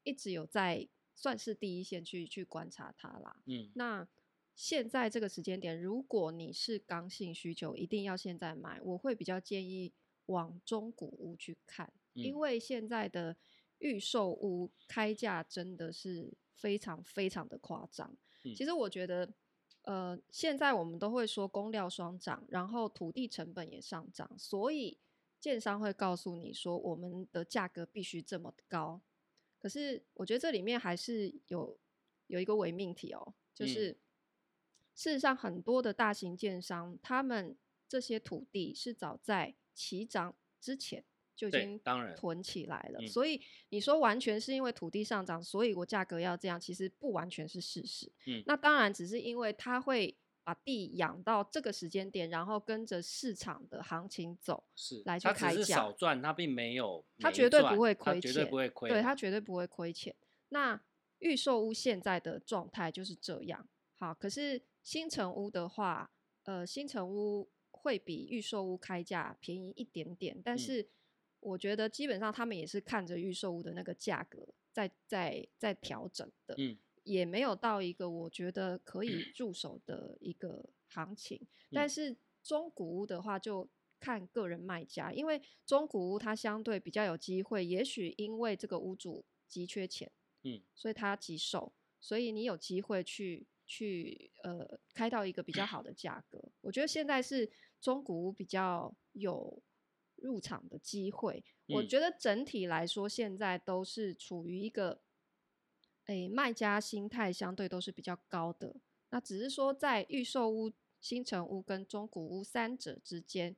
S1: 一直有在算是第一线去去观察它啦。
S2: 嗯，
S1: 那现在这个时间点，如果你是刚性需求，一定要现在买，我会比较建议往中古屋去看，
S2: 嗯，
S1: 因为现在的预售屋开价真的是非常非常的夸张。
S2: 嗯，
S1: 其实我觉得，呃，现在我们都会说工料双涨，然后土地成本也上涨，所以。建商会告诉你说，我们的价格必须这么高，可是我觉得这里面还是有有一个伪命题哦，就是、嗯、事实上很多的大型建商，他们这些土地是早在起涨之前就已经当然囤起来了，所以你说完全是因为土地上涨，所以我价格要这样，其实不完全是事实。
S2: 嗯，
S1: 那当然只是因为它会。把地养到这个时间点，然后跟着市场的行情走，
S2: 是
S1: 来去开价。他只是
S2: 少赚，他并没有没，
S1: 他绝对不会亏钱，
S2: 绝对不会亏，
S1: 对，他绝对不会亏钱。那预售屋现在的状态就是这样。好，可是新城屋的话，呃，新城屋会比预售屋开价便宜一点点，但是我觉得基本上他们也是看着预售屋的那个价格在在在调整的。
S2: 嗯。
S1: 也没有到一个我觉得可以 入手的一个行情，但是中古屋的话就看个人卖家，因为中古屋它相对比较有机会，也许因为这个屋主急缺钱，
S2: 嗯，
S1: 所以他急售，所以你有机会去去呃开到一个比较 好的价格。我觉得现在是中古屋比较有入场的机会，我觉得整体来说现在都是处于一个。诶，卖家心态相对都是比较高的，那只是说在预售屋、新城屋跟中古屋三者之间，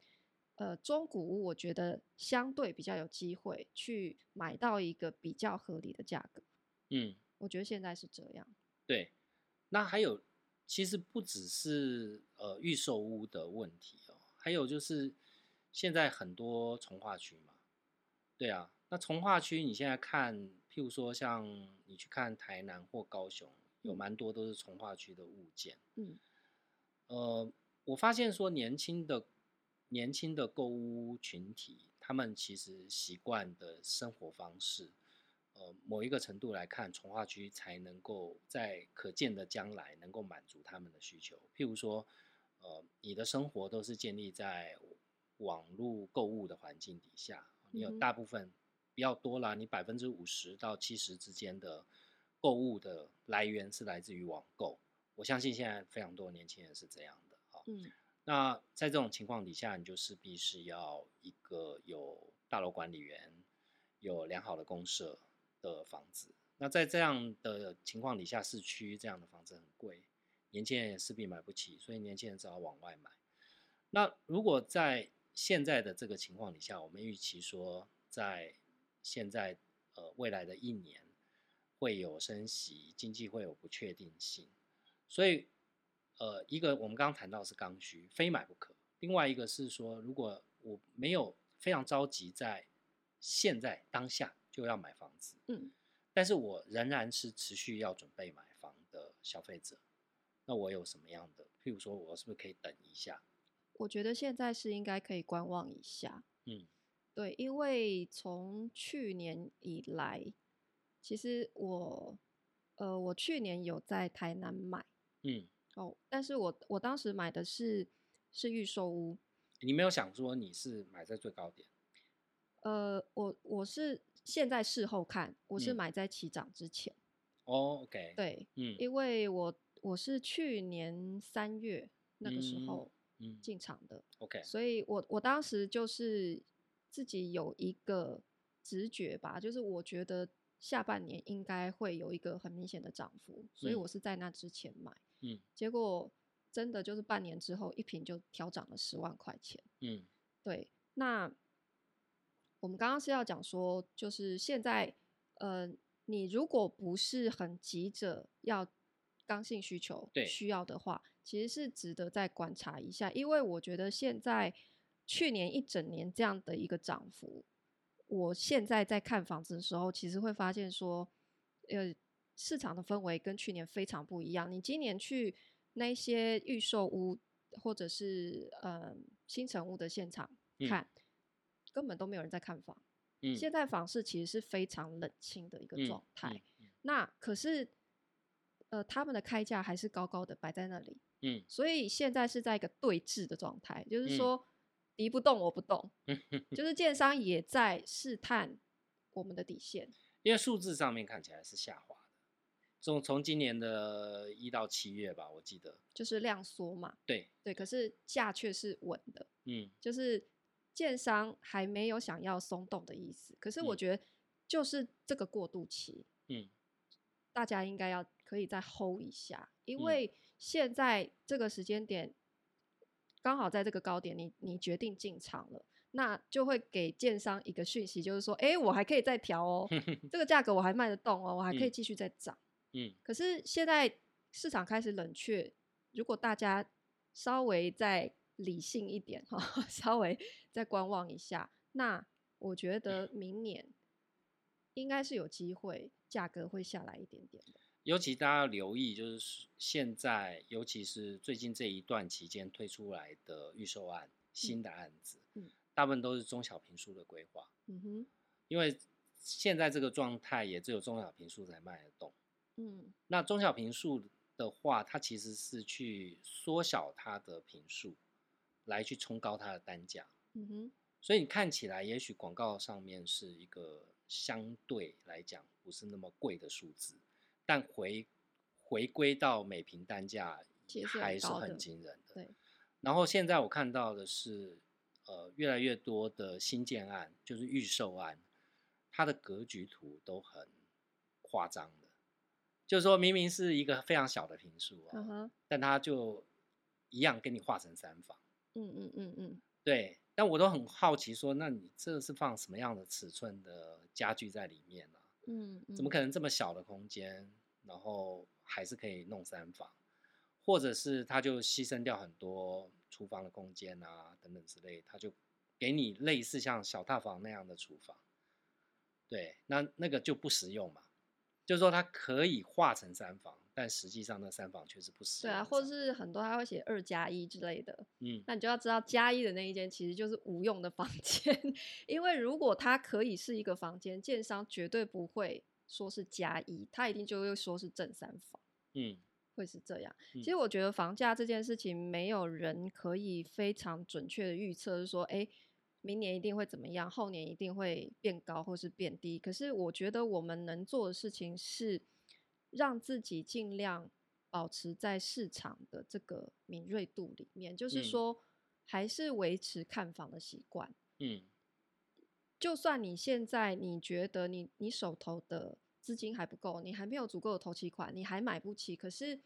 S1: 呃，中古屋我觉得相对比较有机会去买到一个比较合理的价格。
S2: 嗯，
S1: 我觉得现在是这样。
S2: 对，那还有，其实不只是呃预售屋的问题哦，还有就是现在很多从化区嘛，对啊，那从化区你现在看。譬如说，像你去看台南或高雄，有蛮多都是从化区的物件。
S1: 嗯，
S2: 呃，我发现说年轻的年轻的购物群体，他们其实习惯的生活方式，呃，某一个程度来看，从化区才能够在可见的将来能够满足他们的需求。譬如说，呃，你的生活都是建立在网络购物的环境底下，你有大部分比较多啦，你百分之五十到七十之间的购物的来源是来自于网购。我相信现在非常多年轻人是这样的啊。嗯，那在这种情况底下，你就势必是要一个有大楼管理员、有良好的公社的房子。那在这样的情况底下，市区这样的房子很贵，年轻人也势必买不起，所以年轻人只好往外买。那如果在现在的这个情况底下，我们预期说，在现在呃未来的一年会有升息，经济会有不确定性。所以，呃，一个我们刚刚谈到是刚需，非买不可。另外一个是说，如果我没有非常着急在现在当下就要买房子，嗯，但是我仍然是持续要准备买房的消费者，那我有什么样的？譬如说，我是不是可以等一下？
S1: 我觉得现在是应该可以观望一下，
S2: 嗯，
S1: 对，因为从去年以来，其实我，呃，我去年有在台南买。
S2: 嗯。
S1: 哦，但是我我当时买的是是预售屋，
S2: 你没有想说你是买在最高点？
S1: 呃，我我是现在事后看，我是买在起涨之前。
S2: 哦、嗯，OK，
S1: 对，
S2: 嗯，
S1: 因为我我是去年三月那个时候进场的、
S2: ，OK，
S1: 所以我我当时就是自己有一个直觉吧，就是我觉得下半年应该会有一个很明显的涨幅，所以我是在那之前买。
S2: 嗯，
S1: 结果真的就是半年之后，一瓶就调涨了十万块钱。
S2: 嗯，
S1: 对。那我们刚刚是要讲说，就是现在，呃，你如果不是很急着要刚性需求需要的话，其实是值得再观察一下。因为我觉得现在去年一整年这样的一个涨幅，我现在在看房子的时候，其实会发现说，呃。市场的氛围跟去年非常不一样。你今年去那些预售屋或者是呃新成屋的现场看，嗯，根本都没有人在看房。嗯，现在房市其实是非常冷清的一个状态。那可是呃他们的开价还是高高的摆在那里。
S2: 嗯，
S1: 所以现在是在一个对峙的状态，就是说敌不动我不动，就是建商也在试探我们的底线。
S2: 因为数字上面看起来是下滑的。从从今年的一到七月吧，我记得
S1: 就是量缩嘛。
S2: 对
S1: 对，可是价却是稳的。
S2: 嗯，
S1: 就是建商还没有想要松动的意思。可是我觉得就是这个过渡期，
S2: 嗯，
S1: 大家应该要可以再 hold 一下，因为现在这个时间点刚好在这个高点，你你决定进场了，那就会给建商一个讯息，就是说，哎，我还可以再调哦，这个价格我还卖得动哦，我还可以继续再涨。
S2: 嗯，
S1: 可是现在市场开始冷却，如果大家稍微再理性一点哈，稍微再观望一下，那我觉得明年应该是有机会，价格会下来一点点的。
S2: 尤其大家要留意，就是现在，尤其是最近这一段期间推出来的预售案，新的案子，
S1: 嗯，
S2: 大部分都是中小坪数的规划，
S1: 嗯哼，
S2: 因为现在这个状态也只有中小坪数才卖得动。
S1: 嗯，
S2: 那中小坪数的话，它其实是去缩小它的坪数，来去冲高它的单价。
S1: 嗯哼，
S2: 所以你看起来，也许广告上面是一个相对来讲不是那么贵的数字，但回回归到每平单价还是很惊人的。
S1: 对。
S2: 然后现在我看到的是，呃，越来越多的新建案，就是预售案，它的格局图都很夸张的。就是说明明是一个非常小的平数啊，uh. 但它就一样给你画成三房。
S1: 嗯嗯嗯嗯，
S2: 对。但我都很好奇，说那你这是放什么样的尺寸的家具在里面呢？啊？
S1: 嗯，
S2: 怎么可能这么小的空间，然后还是可以弄三房？或者是他就牺牲掉很多厨房的空间啊，等等之类，他就给你类似像小套房那样的厨房。对，那那个就不实用嘛。就是说它可以化成三房，但实际上那三房却是不实。
S1: 对啊，或者是很多他会写二加一之类的。
S2: 嗯，
S1: 那你就要知道加一的那一间其实就是无用的房间，因为如果它可以是一个房间，建商绝对不会说是加一，他一定就会说是正三房。
S2: 嗯。
S1: 会是这样。其实我觉得房价这件事情，没有人可以非常准确的预测，就是说，哎，明年一定会怎么样，后年一定会变高或是变低。可是我觉得我们能做的事情是，让自己尽量保持在市场的这个敏锐度里面，就是说，还是维持看房的习惯。
S2: 嗯，
S1: 就算你现在你觉得你你手头的资金还不够，你还没有足够的投期款，你还买不起，可是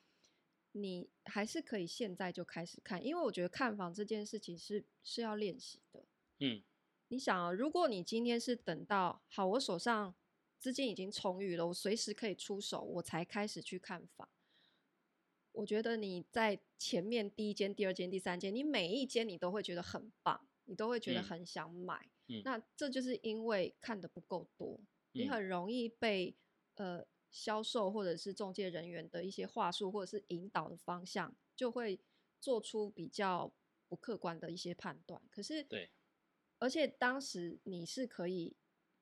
S1: 你还是可以现在就开始看，因为我觉得看房这件事情是是要练习的。
S2: 嗯，
S1: 你想啊，如果你今天是等到好，我手上资金已经充裕了，我随时可以出手，我才开始去看房。我觉得你在前面第一间、第二间、第三间，你每一间你都会觉得很棒，你都会觉得很想买。
S2: 嗯，
S1: 那这就是因为看的不够多，你很容易被。呃，销售或者是中介人员的一些话术，或者是引导的方向，就会做出比较不客观的一些判断。可是，
S2: 对，
S1: 而且当时你是可以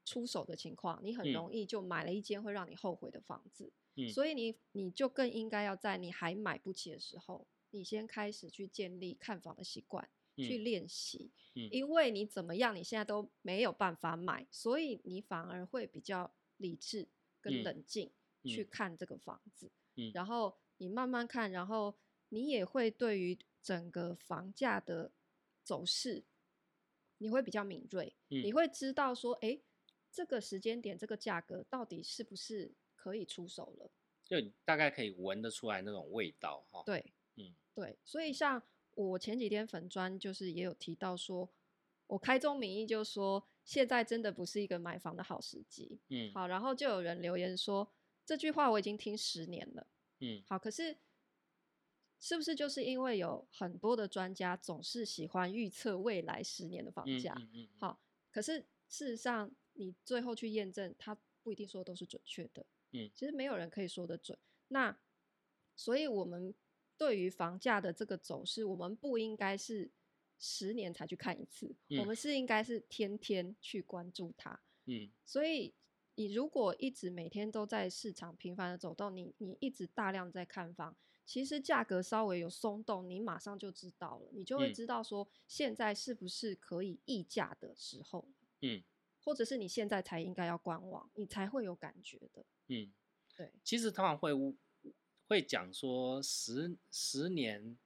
S1: 出手的情况，你很容易就买了一间会让你后悔的房子。
S2: 嗯，
S1: 所以你你就更应该要在你还买不起的时候，你先开始去建立看房的习惯，
S2: 嗯，
S1: 去练习。
S2: 嗯，
S1: 因为你怎么样，你现在都没有办法买，所以你反而会比较理智。跟冷静去看这个房子，然后你慢慢看，然后你也会对于整个房价的走势，你会比较敏锐，
S2: 嗯，
S1: 你会知道说，哎，这个时间点这个价格到底是不是可以出手了？
S2: 就你大概可以闻得出来那种味道哈。
S1: 对，
S2: 嗯，
S1: 对，所以像我前几天粉砖就是也有提到说，我开宗明义就说。现在真的不是一个买房的好时机。
S2: 嗯，
S1: 好，然后就有人留言说，这句话我已经听十年了。
S2: 嗯，好，
S1: 可是是不是就是因为有很多的专家总是喜欢预测未来十年的房价？
S2: 嗯，嗯，嗯，
S1: 好，可是事实上你最后去验证，它不一定说的都是准确的。
S2: 嗯，其
S1: 实没有人可以说得准。那所以我们对于房价的这个走势，我们不应该是。十年才去看一次，嗯、我们是应该是天天去关注它。
S2: 嗯，
S1: 所以你如果一直每天都在市场频繁的走动，你你一直大量在看房，其实价格稍微有松动，你马上就知道了，你就会知道说现在是不是可以议价的时候。
S2: 嗯，
S1: 或者是你现在才应该要观望，你才会有感觉的。
S2: 嗯，
S1: 对，
S2: 其实通常会会讲说十十年，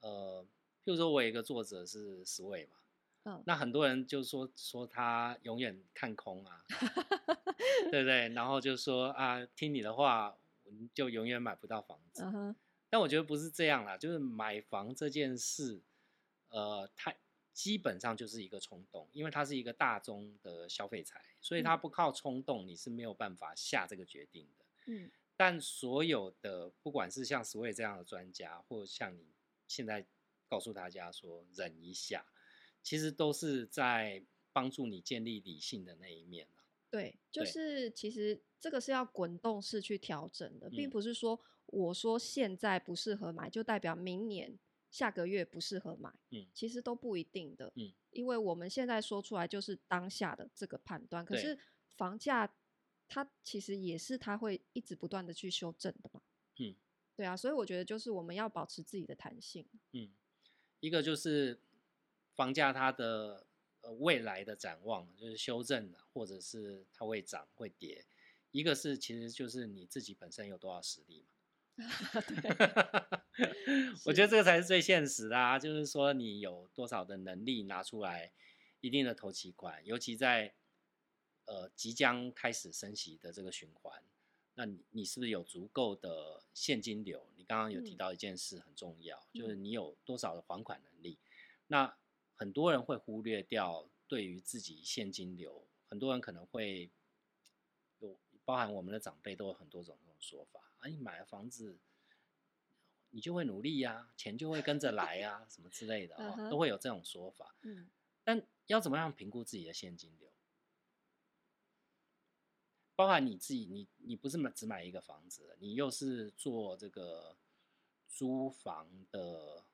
S2: 呃。譬如说我有一个作者是 Sway 嘛，嗯，那很多人就说说他永远看空啊，对不对？然后就说啊，听你的话，就永远买不到房子。Uh-huh. 但我觉得不是这样啦，就是买房这件事，呃，它基本上就是一个冲动，因为它是一个大宗的消费财，所以它不靠冲动，你是没有办法下这个决定的。
S1: 嗯，
S2: 但所有的不管是像 Sway 这样的专家，或像你现在。告诉大家说忍一下，其实都是在帮助你建立理性的那一面。
S1: 对，就是其实这个是要滚动式去调整的，并不是说我说现在不适合买，就代表明年下个月不适合买。
S2: 嗯，
S1: 其实都不一定的。
S2: 嗯，
S1: 因为我们现在说出来就是当下的这个判断，可是房价它其实也是它会一直不断的去修正的嘛。
S2: 嗯，
S1: 对啊，所以我觉得就是我们要保持自己的弹性。
S2: 嗯。一个就是房价它的呃未来的展望，就是修正的，或者是它会涨会跌。一个是其实就是你自己本身有多少实力嘛。我觉得这个才是最现实的啊，就是说你有多少的能力拿出来一定的投期款，尤其在呃即将开始升息的这个循环。那你你是不是有足够的现金流？你刚刚有提到一件事很重要，嗯、就是你有多少的还款能力。那很多人会忽略掉对于自己现金流，很多人可能会有，包含我们的长辈都有很多种这种说法啊，你买了房子，你就会努力呀、啊，钱就会跟着来呀、啊，什么之类的啊、哦，都会有这种说法。
S1: 嗯，
S2: 但要怎么样评估自己的现金流？包含你自己，你你不是买只买一个房子，你又是做这个租房的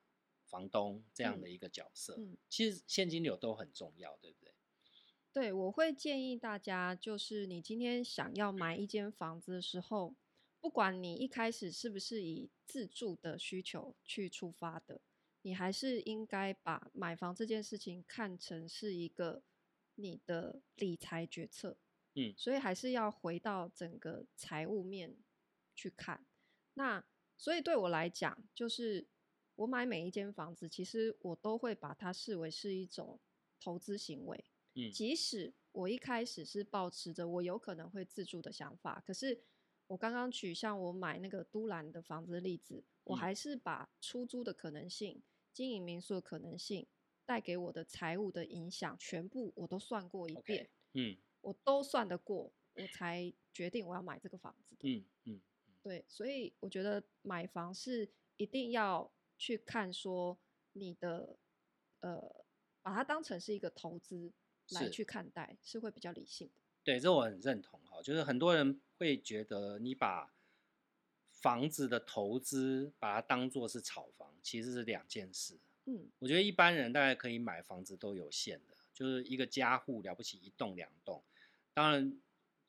S2: 房东这样的一个角色，
S1: 嗯，
S2: 其实现金流都很重要，对不对？
S1: 对，我会建议大家，就是你今天想要买一间房子的时候，不管你一开始是不是以自住的需求去出发的，你还是应该把买房这件事情看成是一个你的理财决策。
S2: 嗯，
S1: 所以还是要回到整个财务面去看。那所以对我来讲，就是我买每一间房子，其实我都会把它视为是一种投资行为。
S2: 嗯，
S1: 即使我一开始是抱持着我有可能会自住的想法，可是我刚刚举像我买那个都兰的房子的例子，我还是把出租的可能性、经营民宿的可能性带给我的财务的影响，全部我都算过一遍。
S2: Okay, 嗯。
S1: 我都算得过，我才决定我要买这个房子的。
S2: 嗯嗯，
S1: 对，所以我觉得买房是一定要去看说你的呃，把它当成是一个投资来去看待，是，是会比较理性的。
S2: 对，这我很认同哈，就是很多人会觉得你把房子的投资把它当做是炒房，其实是两件事。
S1: 嗯，
S2: 我觉得一般人大概可以买房子都有限的，就是一个家户了不起一栋两栋。当然，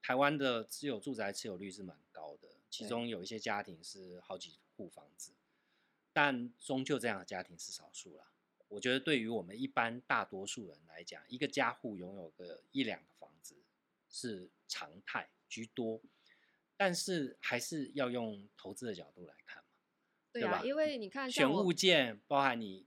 S2: 台湾的自有住宅持有率是蛮高的，其中有一些家庭是好几户房子，但终究这样的家庭是少数了。我觉得对于我们一般大多数人来讲，一个家户拥有个一两个房子是常态居多，但是还是要用投资的角度来看嘛，
S1: 对啊，
S2: 对吧？
S1: 因为你看
S2: 选物件，包含你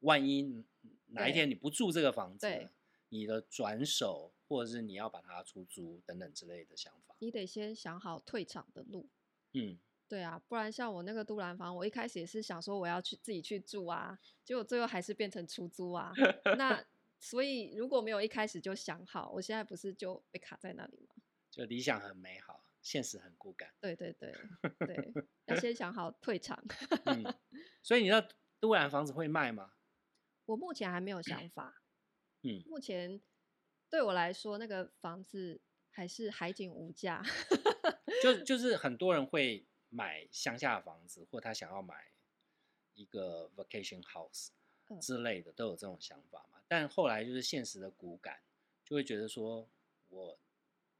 S2: 万一哪一天你不住这个房子，你的转手。或者是你要把它出租等等之类的想法，
S1: 你得先想好退场的路。
S2: 嗯，
S1: 对啊，不然像我那个都兰房，我一开始也是想说我要去自己去住啊，结果最后还是变成出租啊。那所以如果没有一开始就想好，我现在不是就被卡在那里吗？
S2: 就理想很美好，现实很骨感。
S1: 对对对 对，要先想好退场。
S2: 嗯，所以你那都兰房子会卖吗？
S1: 我目前还没有想法。
S2: 嗯，
S1: 目前。对我来说，那个房子还是海景无价。
S2: 就就是很多人会买乡下的房子，或他想要买一个 vacation house 之类的，都有这种想法嘛。但后来就是现实的骨感，就会觉得说，我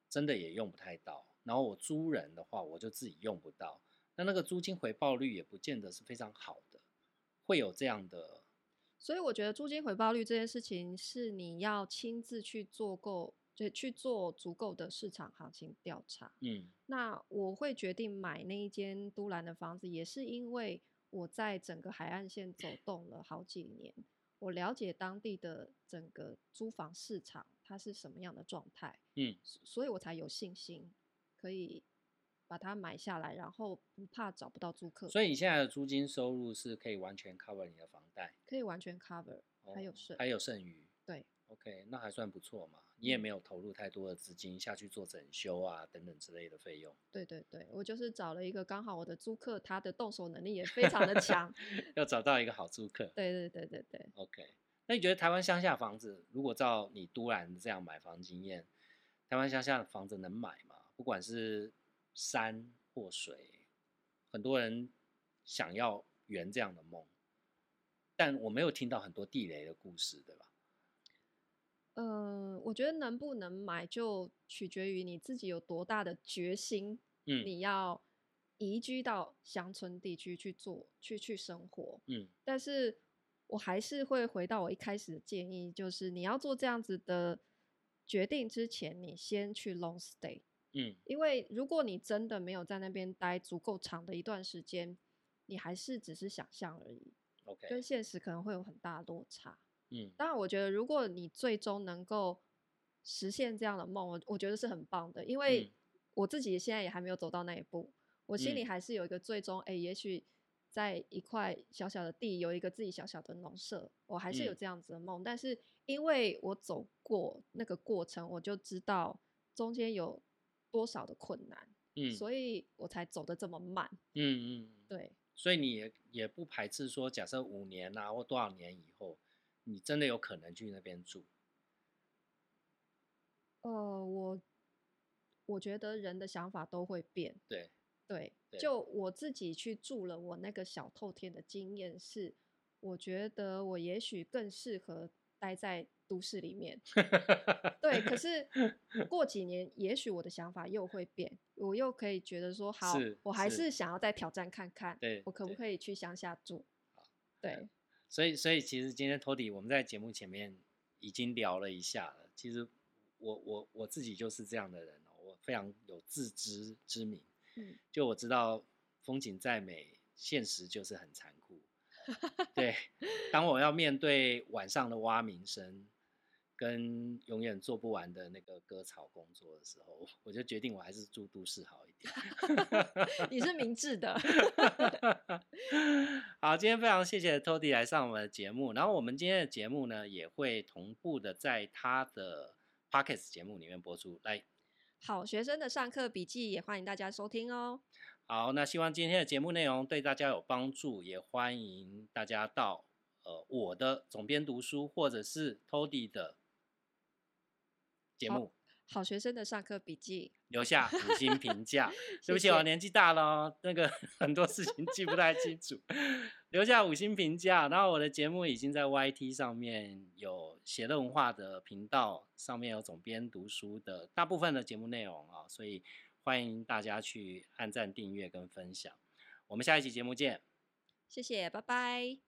S2: 真的也用不太到。然后我租人的话，我就自己用不到。那那个租金回报率也不见得是非常好的，会有这样的。
S1: 所以我觉得租金回报率这件事情是你要亲自去做够，就去做足够的市场行情调查。
S2: 嗯，
S1: 那我会决定买那一间都兰的房子，也是因为我在整个海岸线走动了好几年，我了解当地的整个租房市场它是什么样的状态。
S2: 嗯，
S1: 所以我才有信心可以。把它买下来，然后不怕找不到租客。
S2: 所以你现在的租金收入是可以完全 cover 你的房贷，
S1: 可以完全 cover，还有剩，
S2: 还有剩余。
S1: 对
S2: ，OK，那还算不错嘛。你也没有投入太多的资金下去做整修啊等等之类的费用。
S1: 对对对，我就是找了一个刚好我的租客，他的动手能力也非常的强，
S2: 要找到一个好租客。
S1: 对对对对对。
S2: OK，那你觉得台湾乡下房子，如果照你都兰这样买房经验，台湾乡下的房子能买吗？不管是山或水，很多人想要圆这样的梦，但我没有听到很多地雷的故事，对吧？
S1: 呃，我觉得能不能买就取决于你自己有多大的决心。嗯，你要移居到乡村地区去做，去去生活。嗯，但是我还是会回到我一开始的建议，就是你要做这样子的决定之前，你先去 long stay。
S2: 嗯，
S1: 因为如果你真的没有在那边待足够长的一段时间，你还是只是想象而已。
S2: OK，
S1: 跟现实可能会有很大的落差。
S2: 嗯，
S1: 当然，我觉得如果你最终能够实现这样的梦，我我觉得是很棒的。因为我自己现在也还没有走到那一步，我心里还是有一个最终，哎、嗯，也许在一块小小的地有一个自己小小的农舍，我还是有这样子的梦。嗯、但是因为我走过那个过程，我就知道中间有。多少的困难，嗯，所以我才走得这么慢，
S2: 嗯嗯，
S1: 对，
S2: 所以你也也不排斥说，假设五年啊或多少年以后，你真的有可能去那边住。
S1: 呃，我我觉得人的想法都会变。
S2: 对。
S1: 对，
S2: 对。
S1: 就我自己去住了我那个小透天的经验是，我觉得我也许更适合待在都市里面。对，可是过几年，也许我的想法又会变，我又可以觉得说，好，我还是想要再挑战看看，
S2: 对，
S1: 我可不可以去乡下住？对，
S2: 所以，所以其实今天 Tody 我们在节目前面已经聊了一下了。其实我我我自己就是这样的人哦，我非常有自知之明。嗯，就我知道风景再美，现实就是很残酷。对，当我要面对晚上的蛙鸣声。跟永远做不完的那个割草工作的时候，我就决定我还是住都市好一点。
S1: 你是明智的。
S2: 好，今天非常谢谢 Tody 来上我们的节目，然后我们今天的节目呢也会同步的在他的 Pocket 节目里面播出。来，
S1: 好学生的上课笔记也欢迎大家收听哦。
S2: 好，那希望今天的节目内容对大家有帮助，也欢迎大家到呃我的总编读书或者是 Tody 的。节目
S1: 好，好学生的上课笔记，
S2: 留下五星评价。对不起，我年纪大了，那个 很多事情记不太清楚。留下五星评价，然后我的节目已经在 YT 上面有写乐文化的频道，上面有总编读书的大部分的节目内容啊，所以欢迎大家去按赞、订阅跟分享。我们下一期节目见，
S1: 谢谢，拜拜。